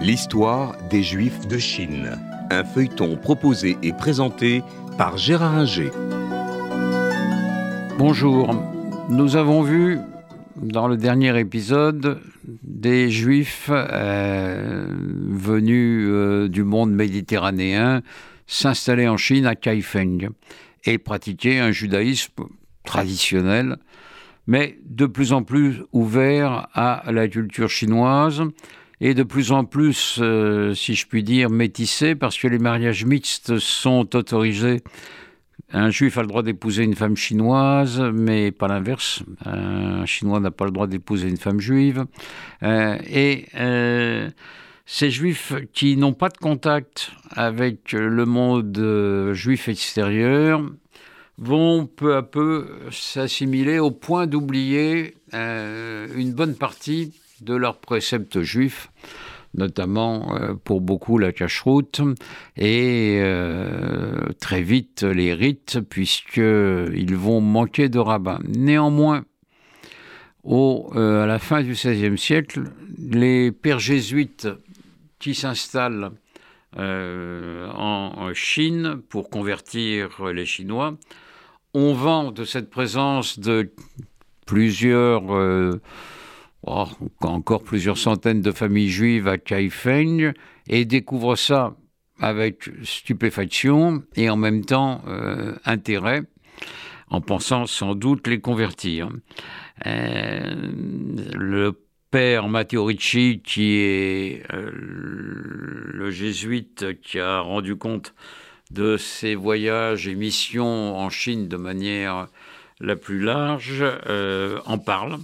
L'histoire des Juifs de Chine. Un feuilleton proposé et présenté par Gérard Inger. Bonjour. Nous avons vu dans le dernier épisode des Juifs euh, venus euh, du monde méditerranéen s'installer en Chine à Kaifeng et pratiquer un judaïsme traditionnel, mais de plus en plus ouvert à la culture chinoise et de plus en plus, euh, si je puis dire, métissé, parce que les mariages mixtes sont autorisés. Un juif a le droit d'épouser une femme chinoise, mais pas l'inverse. Un chinois n'a pas le droit d'épouser une femme juive. Euh, et euh, ces juifs qui n'ont pas de contact avec le monde juif extérieur vont peu à peu s'assimiler au point d'oublier une bonne partie de leurs préceptes juifs, notamment euh, pour beaucoup la cacheroute, et euh, très vite les rites, puisqu'ils vont manquer de rabbins. Néanmoins, au, euh, à la fin du XVIe siècle, les pères jésuites qui s'installent en, Chine pour convertir les Chinois, ont vent de cette présence de plusieurs oh, encore plusieurs centaines de familles juives à Kaifeng et découvre ça avec stupéfaction et en même temps euh, intérêt, en pensant sans doute les convertir. Euh, le père Matteo Ricci, qui est euh, le jésuite qui a rendu compte de ses voyages et missions en Chine de manière la plus large, en parle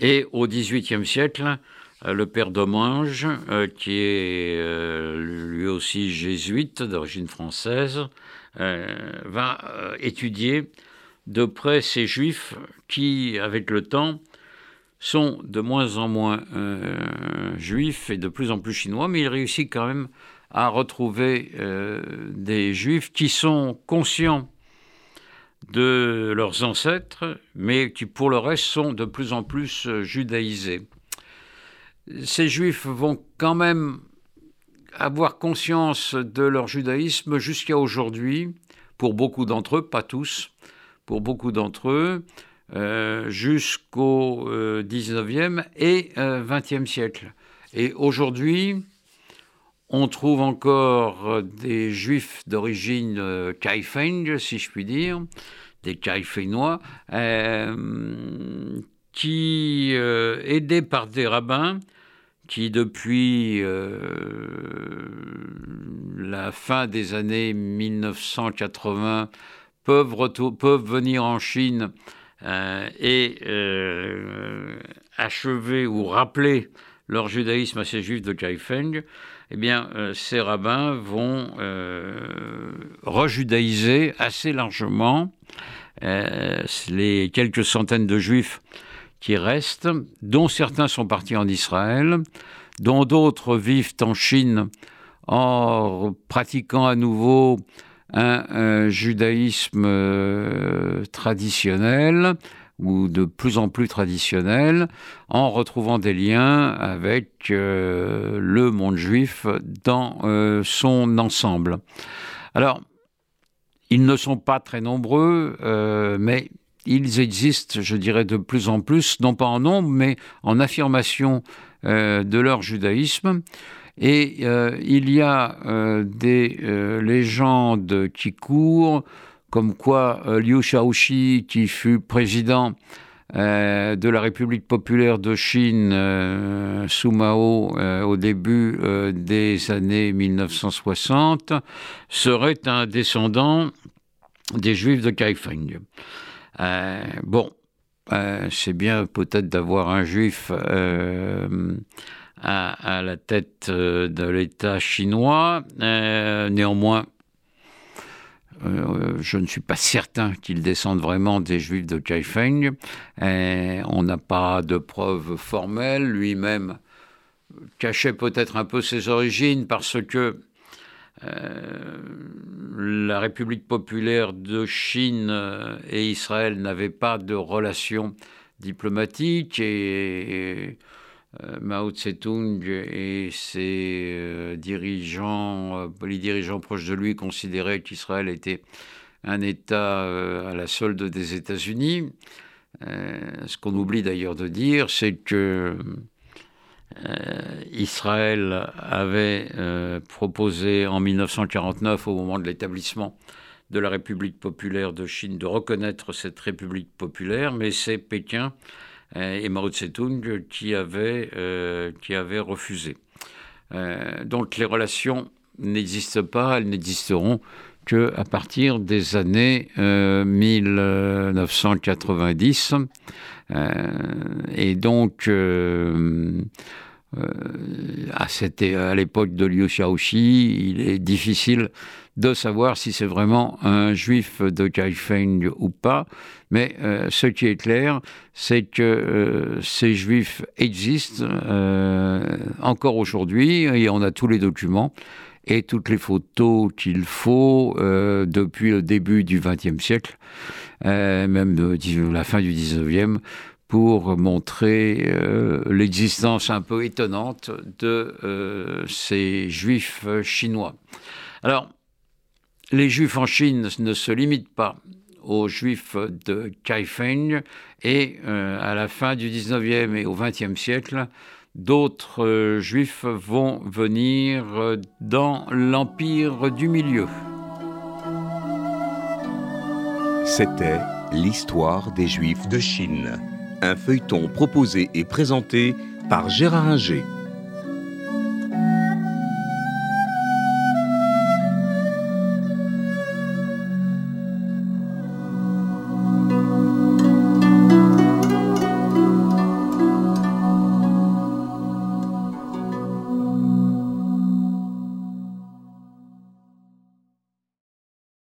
et au XVIIIe siècle, euh, le père Domange, euh, qui est euh, lui aussi jésuite d'origine française, va étudier de près ces juifs qui, avec le temps, sont de moins en moins juifs et de plus en plus chinois, mais il réussit quand même à retrouver des juifs qui sont conscients de leurs ancêtres, mais qui pour le reste sont de plus en plus euh, judaïsés. Ces juifs vont quand même avoir conscience de leur judaïsme jusqu'à aujourd'hui, pour beaucoup d'entre eux, pas tous, pour beaucoup d'entre eux, euh, jusqu'au 19e euh, et 20e siècle. Et aujourd'hui, on trouve encore des juifs d'origine euh, Kaifeng, si je puis dire, des Kaifennois, euh, qui, euh, aidés par des rabbins, qui depuis la fin des années 1980 peuvent, peuvent venir en Chine et achever ou rappeler leur judaïsme à ces juifs de Kaifeng, eh bien, euh, ces rabbins vont euh, rejudaïser assez largement euh, les quelques centaines de juifs qui restent, dont certains sont partis en Israël, dont d'autres vivent en Chine en pratiquant à nouveau un judaïsme traditionnel, ou de plus en plus traditionnel, en retrouvant des liens avec euh, le monde juif dans euh, son ensemble. Alors, ils ne sont pas très nombreux, euh, mais ils existent, je dirais, de plus en plus, non pas en nombre, mais en affirmation de leur judaïsme. Et il y a des légendes qui courent comme quoi euh, Liu Shaoxi, qui fut président euh, de la République populaire de Chine euh, sous Mao au début des années 1960, serait un descendant des Juifs de Kaifeng. bon, c'est bien peut-être d'avoir un Juif à, la tête de l'État chinois. néanmoins, euh, je ne suis pas certain qu'ils descendent vraiment des juifs de Kaifeng. on n'a pas de preuves formelles. Lui-même cachait peut-être un peu ses origines parce que euh, la République populaire de Chine euh, et Israël n'avaient pas de relations diplomatiques et, Mao Tse-tung et ses dirigeants, les dirigeants proches de lui considéraient qu'Israël était un État à la solde des États-Unis. ce qu'on oublie d'ailleurs de dire, c'est que Israël avait proposé en 1949, au moment de l'établissement de la République populaire de Chine de reconnaître cette République populaire, mais c'est Pékin euh, et Mao Tse-tung qui avaient, euh, qui avaient refusé. Euh, donc les relations n'existent pas, elles n'existeront qu'à partir des années 1990. et donc, à, à l'époque de Liu Xiaoxi, il est difficile de savoir si c'est vraiment un juif de Kaifeng ou pas. Mais euh, ce qui est clair, c'est que euh, ces juifs existent euh, encore aujourd'hui et on a tous les documents et toutes les photos qu'il faut depuis le début du XXe siècle, même de, la fin du XIXe, pour montrer l'existence un peu étonnante de ces juifs chinois. Alors, les juifs en Chine ne se limitent pas aux juifs de Kaifeng et euh, à la fin du 19e et au 20e siècle, d'autres euh, juifs vont venir dans l'empire du milieu. C'était l'histoire des juifs de Chine, un feuilleton proposé et présenté par Gérard Inger.